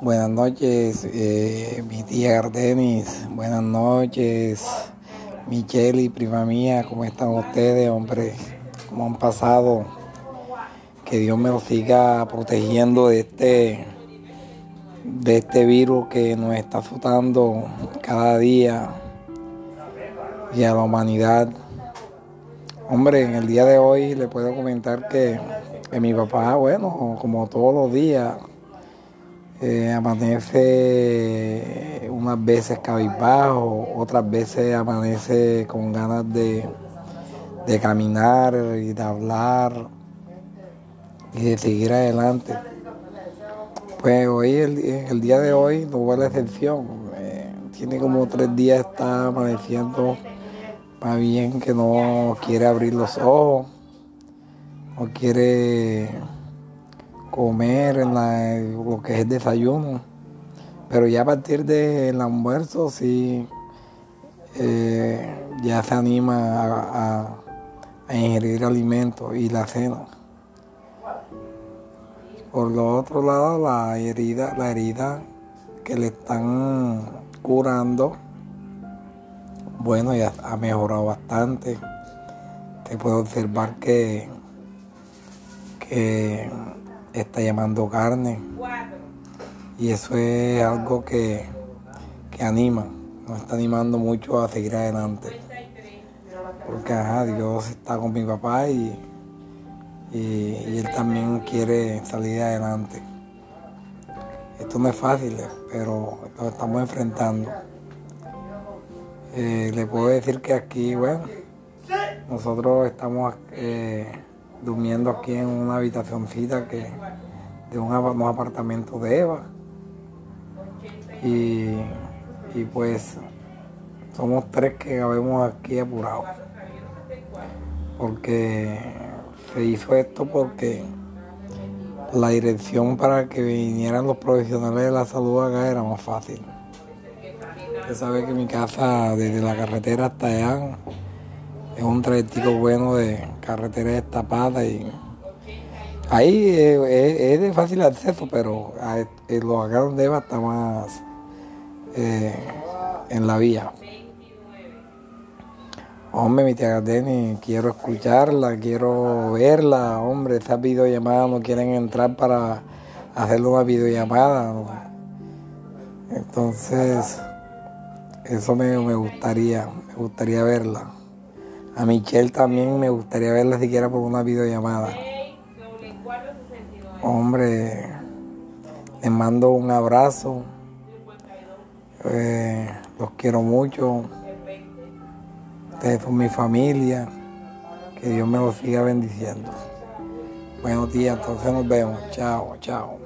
Buenas noches, eh, mi tía Gardenis. Buenas noches, Michelle y prima mía. ¿Cómo están ustedes, hombre? ¿Cómo han pasado? Que Dios me los siga protegiendo de este, de este virus que nos está azotando cada día y a la humanidad. Hombre, en el día de hoy le puedo comentar que, que mi papá, bueno, como todos los días, eh, amanece unas veces cabizbajo, otras veces amanece con ganas de, de caminar y de hablar y de seguir adelante. Pues hoy, el, día de hoy, no fue la excepción. Eh, tiene como tres días, está amaneciendo más bien que no quiere abrir los ojos, no quiere comer en lo que es desayuno. Pero ya a partir del almuerzo sí eh, ya se anima a, a, ingerir alimentos y la cena. Por lo otro lado, la herida, la herida que le están curando, bueno, ya ha mejorado bastante. Te puedo observar que, que está llamando carne. Y eso es algo que, que anima, nos está animando mucho a seguir adelante. Porque ajá, Dios está con mi papá y, y, él también quiere salir adelante. Esto no es fácil, pero lo estamos enfrentando. Eh, le puedo decir que aquí, bueno, nosotros estamos eh, durmiendo aquí en una habitacióncita que de un, unos apartamentos de Eva. Y, y pues somos tres que habemos aquí apurados. Porque se hizo esto porque la dirección para que vinieran los profesionales de la salud acá era más fácil. Usted sabe que mi casa desde la carretera hasta allá es un trayecto bueno de carretera destapada y ahí es, de fácil acceso, pero lo acá donde va está más eh, en la vía. Hombre, mi tía Gardeni, quiero escucharla, quiero verla. Hombre, esas videollamadas no quieren entrar para hacerle una videollamada. Entonces, eso me, me gustaría, me gustaría verla. A Michelle también me gustaría verla siquiera por una videollamada. Hombre, les mando un abrazo. Eh, los quiero mucho. Ustedes son mi familia. Que Dios me los siga bendiciendo. Buenos días, entonces nos vemos. Chao, chao.